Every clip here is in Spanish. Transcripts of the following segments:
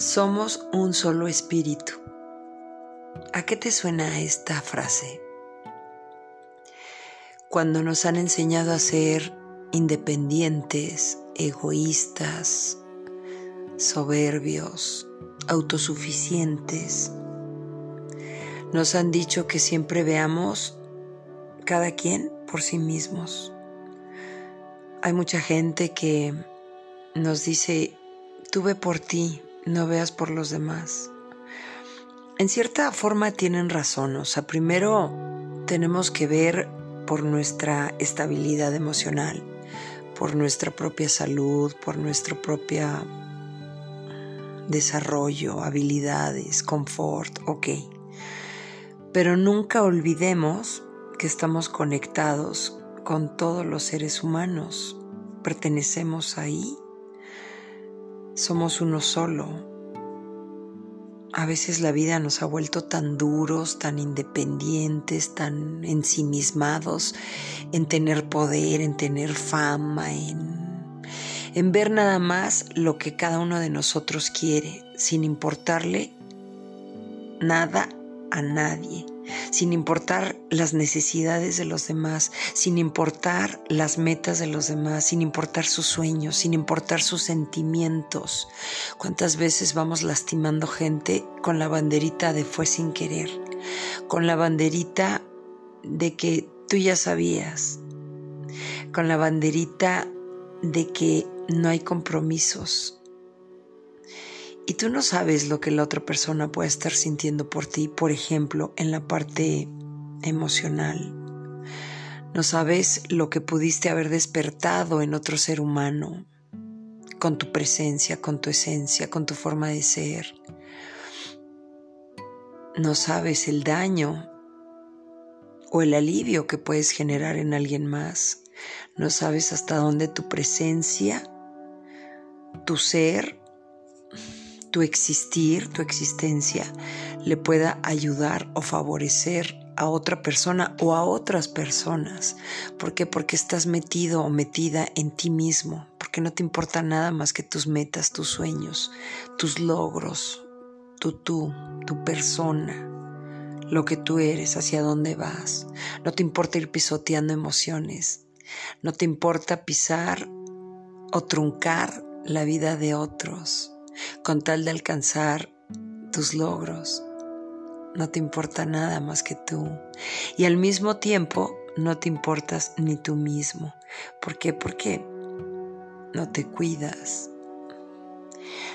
Somos un solo espíritu. ¿A qué te suena esta frase? Cuando nos han enseñado a ser independientes, egoístas, soberbios, autosuficientes, nos han dicho que siempre veamos cada quien por sí mismos. Hay mucha gente que nos dice, tuve por ti, no veas por los demás. En cierta forma tienen razón, o sea, primero tenemos que ver por nuestra estabilidad emocional, por nuestra propia salud, por nuestro propio desarrollo, habilidades, confort, ok. Pero nunca olvidemos que estamos conectados con todos los seres humanos, pertenecemos ahí somos uno solo. A veces la vida nos ha vuelto tan duros, tan independientes, tan ensimismados en tener poder, en tener fama, en, en ver nada más lo que cada uno de nosotros quiere, sin importarle nada a nadie sin importar las necesidades de los demás, sin importar las metas de los demás, sin importar sus sueños, sin importar sus sentimientos. ¿Cuántas veces vamos lastimando gente con la banderita de fue sin querer? Con la banderita de que tú ya sabías, con la banderita de que no hay compromisos, y tú no sabes lo que la otra persona puede estar sintiendo por ti, por ejemplo, en la parte emocional. No sabes lo que pudiste haber despertado en otro ser humano, con tu presencia, con tu esencia, con tu forma de ser. No sabes el daño o el alivio que puedes generar en alguien más. No sabes hasta dónde tu presencia, tu ser, tu existir, tu existencia, le pueda ayudar o favorecer a otra persona o a otras personas. ¿Por qué? Porque estás metido o metida en ti mismo, porque no te importa nada más que tus metas, tus sueños, tus logros, tu tú, tu persona, lo que tú eres, hacia dónde vas. No te importa ir pisoteando emociones, no te importa pisar o truncar la vida de otros con tal de alcanzar tus logros. No te importa nada más que tú. Y al mismo tiempo no te importas ni tú mismo. ¿Por qué? Porque no te cuidas.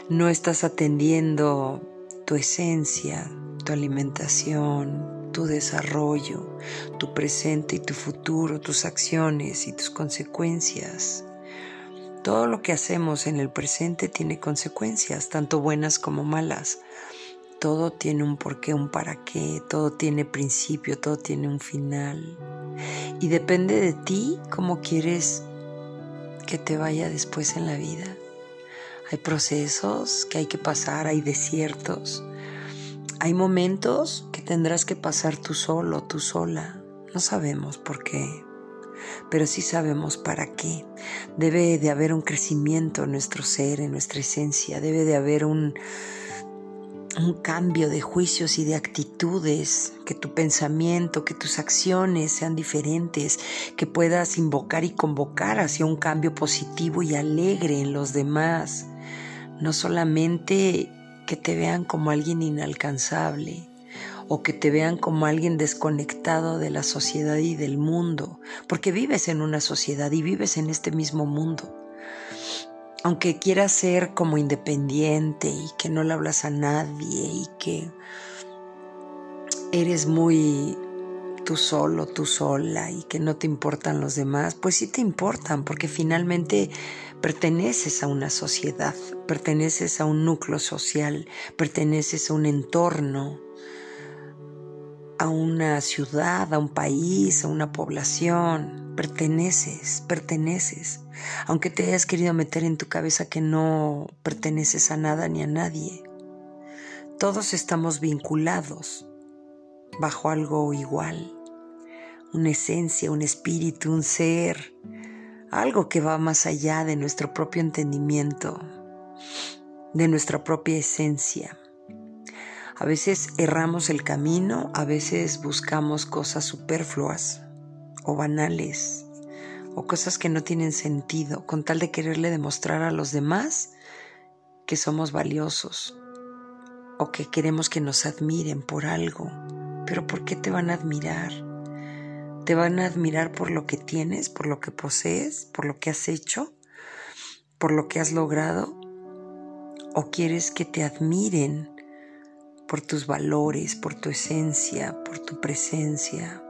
No estás atendiendo tu esencia, tu alimentación, tu desarrollo, tu presente y tu futuro, tus acciones y tus consecuencias. Todo lo que hacemos en el presente tiene consecuencias, tanto buenas como malas. Todo tiene un porqué, un para qué, todo tiene principio, todo tiene un final. Y depende de ti cómo quieres que te vaya después en la vida. Hay procesos que hay que pasar, hay desiertos. Hay momentos que tendrás que pasar tú solo, tú sola. No sabemos por qué pero sí sabemos para qué. Debe de haber un crecimiento en nuestro ser, en nuestra esencia, debe de haber un, un cambio de juicios y de actitudes, que tu pensamiento, que tus acciones sean diferentes, que puedas invocar y convocar hacia un cambio positivo y alegre en los demás, no solamente que te vean como alguien inalcanzable, o que te vean como alguien desconectado de la sociedad y del mundo, porque vives en una sociedad y vives en este mismo mundo. Aunque quieras ser como independiente y que no le hablas a nadie y que eres muy tú solo, tú sola y que no te importan los demás, pues sí te importan porque finalmente perteneces a una sociedad, perteneces a un núcleo social, perteneces a un entorno a una ciudad, a un país, a una población. Perteneces, perteneces. Aunque te hayas querido meter en tu cabeza que no perteneces a nada ni a nadie. Todos estamos vinculados bajo algo igual. Una esencia, un espíritu, un ser. Algo que va más allá de nuestro propio entendimiento. de nuestra propia esencia. A veces erramos el camino, a veces buscamos cosas superfluas o banales o cosas que no tienen sentido con tal de quererle demostrar a los demás que somos valiosos o que queremos que nos admiren por algo. Pero ¿por qué te van a admirar? ¿Te van a admirar por lo que tienes, por lo que posees, por lo que has hecho, por lo que has logrado? ¿O quieres que te admiren por tus valores, por tu esencia, por tu presencia,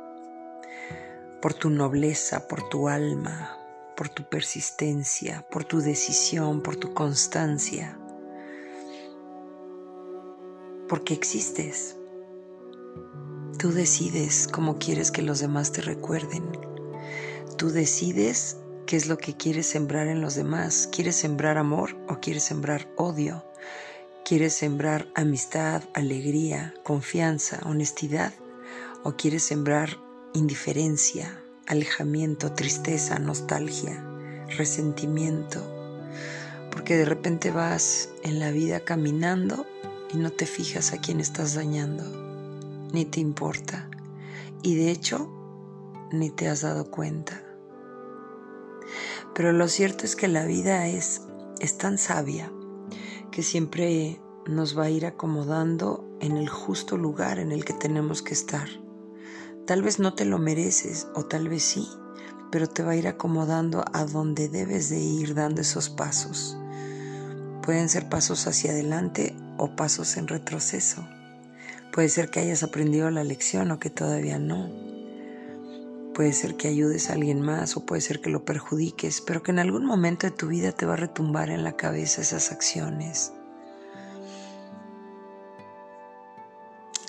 por tu nobleza, por tu alma, por tu persistencia, por tu decisión, por tu constancia? Porque existes. Tú decides cómo quieres que los demás te recuerden. Tú decides qué es lo que quieres sembrar en los demás. ¿Quieres sembrar amor o quieres sembrar odio? ¿Quieres sembrar amistad, alegría, confianza, honestidad? ¿O quieres sembrar indiferencia, alejamiento, tristeza, nostalgia, resentimiento? Porque de repente vas en la vida caminando y no te fijas a quién estás dañando, ni te importa. Y de hecho, ni te has dado cuenta. Pero lo cierto es que la vida es, es tan sabia que siempre nos va a ir acomodando en el justo lugar en el que tenemos que estar. Tal vez no te lo mereces o tal vez sí, pero te va a ir acomodando a donde debes de ir dando esos pasos. Pueden ser pasos hacia adelante o pasos en retroceso. Puede ser que hayas aprendido la lección o que todavía no. Puede ser que ayudes a alguien más o puede ser que lo perjudiques, pero que en algún momento de tu vida te va a retumbar en la cabeza esas acciones.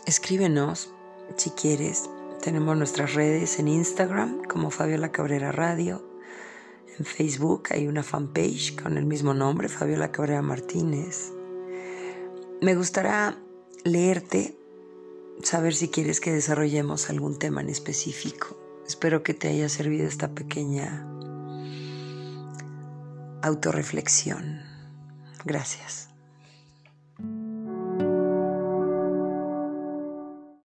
Escríbenos si quieres. Tenemos nuestras redes en Instagram como Fabiola Cabrera Radio. En Facebook hay una fanpage con el mismo nombre, Fabiola Cabrera Martínez. Me gustará leerte, saber si quieres que desarrollemos algún tema en específico. Espero que te haya servido esta pequeña autorreflexión. Gracias.